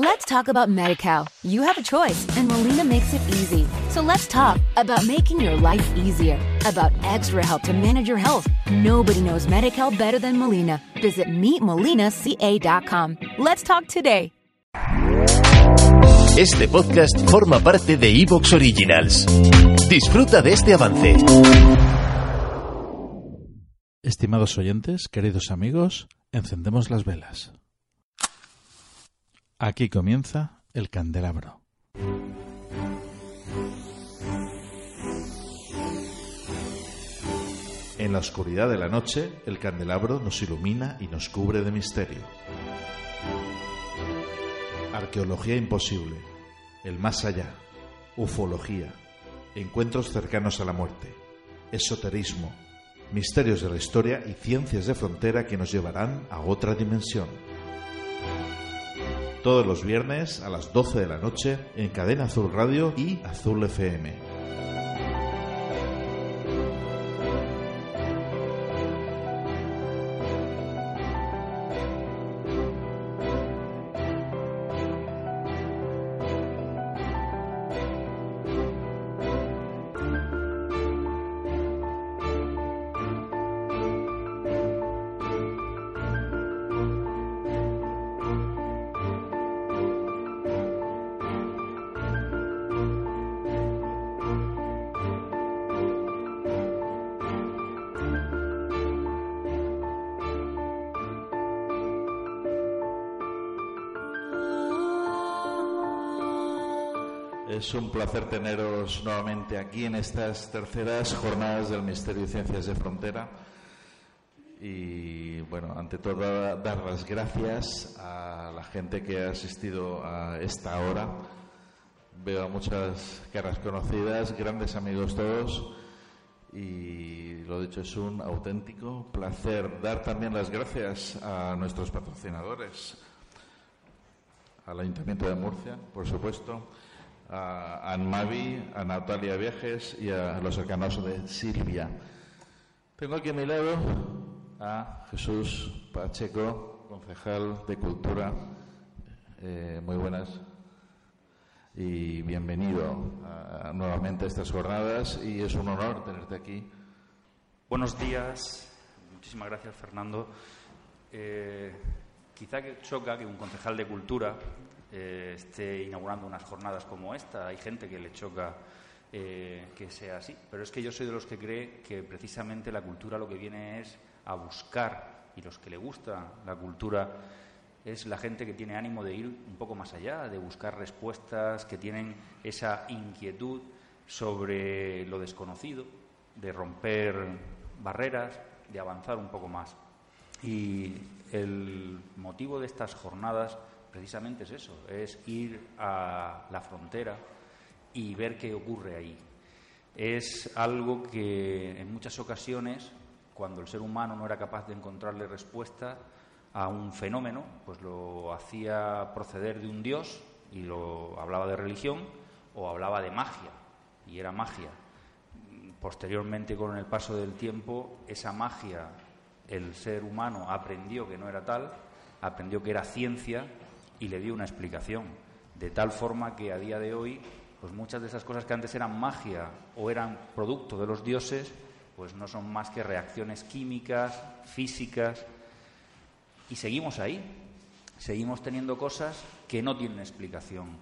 Let's talk about MediCal. You have a choice, and Molina makes it easy. So let's talk about making your life easier, about extra help to manage your health. Nobody knows MediCal better than Molina. Visit meetmolinaca.com. Let's talk today. Este podcast forma parte de Evox Originals. Disfruta de este avance. Estimados oyentes, queridos amigos, encendemos las velas. Aquí comienza el candelabro. En la oscuridad de la noche, el candelabro nos ilumina y nos cubre de misterio. Arqueología imposible, el más allá, ufología, encuentros cercanos a la muerte, esoterismo, misterios de la historia y ciencias de frontera que nos llevarán a otra dimensión. Todos los viernes a las 12 de la noche en Cadena Azul Radio y Azul FM. Es un placer teneros nuevamente aquí en estas terceras jornadas del Misterio y Ciencias de Frontera. Y bueno, ante todo dar las gracias a la gente que ha asistido a esta hora. Veo a muchas caras conocidas, grandes amigos todos. Y lo dicho, es un auténtico placer dar también las gracias a nuestros patrocinadores, al Ayuntamiento de Murcia, por supuesto a Anmavi, a Natalia Viajes y a los cercanos de Silvia. Tengo aquí a mi lado a Jesús Pacheco, concejal de Cultura. Eh, muy buenas y bienvenido nuevamente a estas jornadas y es un honor tenerte aquí. Buenos días, muchísimas gracias Fernando. Eh, quizá que choca que un concejal de Cultura eh, esté inaugurando unas jornadas como esta. Hay gente que le choca eh, que sea así, pero es que yo soy de los que cree que precisamente la cultura lo que viene es a buscar, y los que le gusta la cultura es la gente que tiene ánimo de ir un poco más allá, de buscar respuestas, que tienen esa inquietud sobre lo desconocido, de romper barreras, de avanzar un poco más. Y el motivo de estas jornadas precisamente es eso, es ir a la frontera y ver qué ocurre ahí. Es algo que en muchas ocasiones, cuando el ser humano no era capaz de encontrarle respuesta a un fenómeno, pues lo hacía proceder de un dios y lo hablaba de religión o hablaba de magia, y era magia. Posteriormente, con el paso del tiempo, esa magia el ser humano aprendió que no era tal, aprendió que era ciencia y le dio una explicación. De tal forma que a día de hoy, pues muchas de esas cosas que antes eran magia o eran producto de los dioses, pues no son más que reacciones químicas, físicas, y seguimos ahí. Seguimos teniendo cosas que no tienen explicación.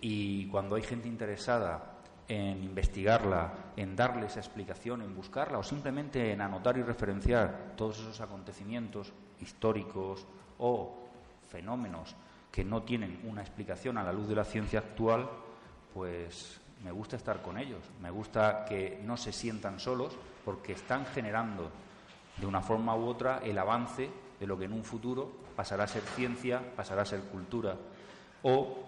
Y cuando hay gente interesada en investigarla, en darle esa explicación, en buscarla o simplemente en anotar y referenciar todos esos acontecimientos históricos o fenómenos que no tienen una explicación a la luz de la ciencia actual, pues me gusta estar con ellos, me gusta que no se sientan solos porque están generando de una forma u otra el avance de lo que en un futuro pasará a ser ciencia, pasará a ser cultura. O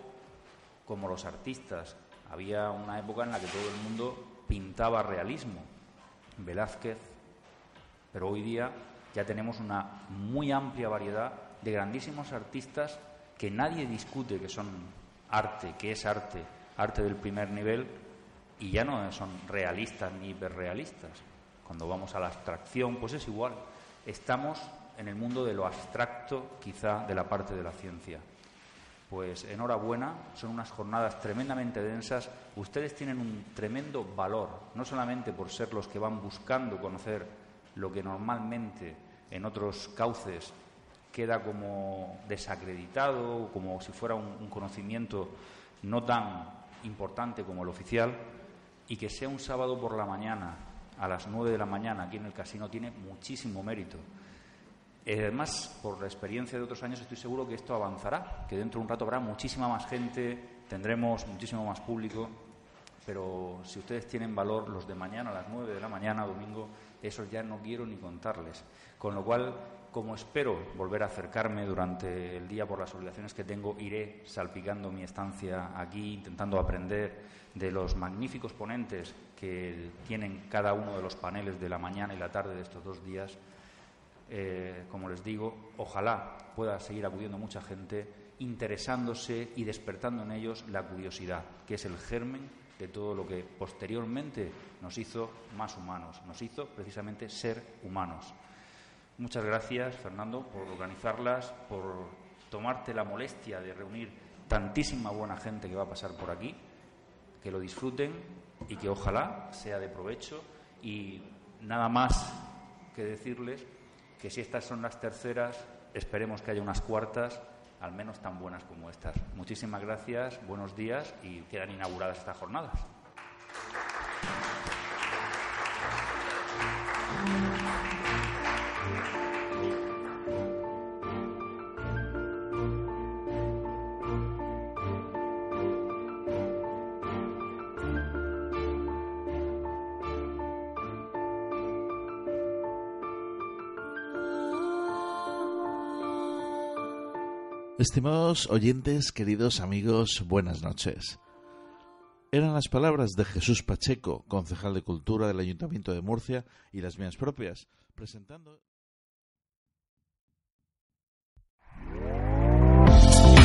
como los artistas, había una época en la que todo el mundo pintaba realismo, Velázquez, pero hoy día ya tenemos una muy amplia variedad de grandísimos artistas que nadie discute que son arte, que es arte, arte del primer nivel, y ya no son realistas ni hiperrealistas. Cuando vamos a la abstracción, pues es igual. Estamos en el mundo de lo abstracto, quizá de la parte de la ciencia. Pues enhorabuena, son unas jornadas tremendamente densas. Ustedes tienen un tremendo valor, no solamente por ser los que van buscando conocer lo que normalmente en otros cauces queda como desacreditado, como si fuera un, conocimiento no tan importante como el oficial, y que sea un sábado por la mañana, a las nueve de la mañana, aquí en el casino, tiene muchísimo mérito. Eh, además, por la experiencia de otros años, estoy seguro que esto avanzará, que dentro de un rato habrá muchísima más gente, tendremos muchísimo más público, pero si ustedes tienen valor, los de mañana a las nueve de la mañana, domingo, esos ya no quiero ni contarles. Con lo cual, como espero volver a acercarme durante el día por las obligaciones que tengo, iré salpicando mi estancia aquí, intentando aprender de los magníficos ponentes que tienen cada uno de los paneles de la mañana y la tarde de estos dos días eh, como les digo, ojalá pueda seguir acudiendo mucha gente interesándose y despertando en ellos la curiosidad, que es el germen de todo lo que posteriormente nos hizo más humanos, nos hizo precisamente ser humanos. Muchas gracias, Fernando, por organizarlas, por tomarte la molestia de reunir tantísima buena gente que va a pasar por aquí, que lo disfruten y que ojalá sea de provecho y nada más que decirles que si estas son las terceras, esperemos que haya unas cuartas, al menos tan buenas como estas. Muchísimas gracias, buenos días y quedan inauguradas estas jornadas. Estimados oyentes, queridos amigos, buenas noches. Eran las palabras de Jesús Pacheco, concejal de Cultura del Ayuntamiento de Murcia, y las mías propias, presentando.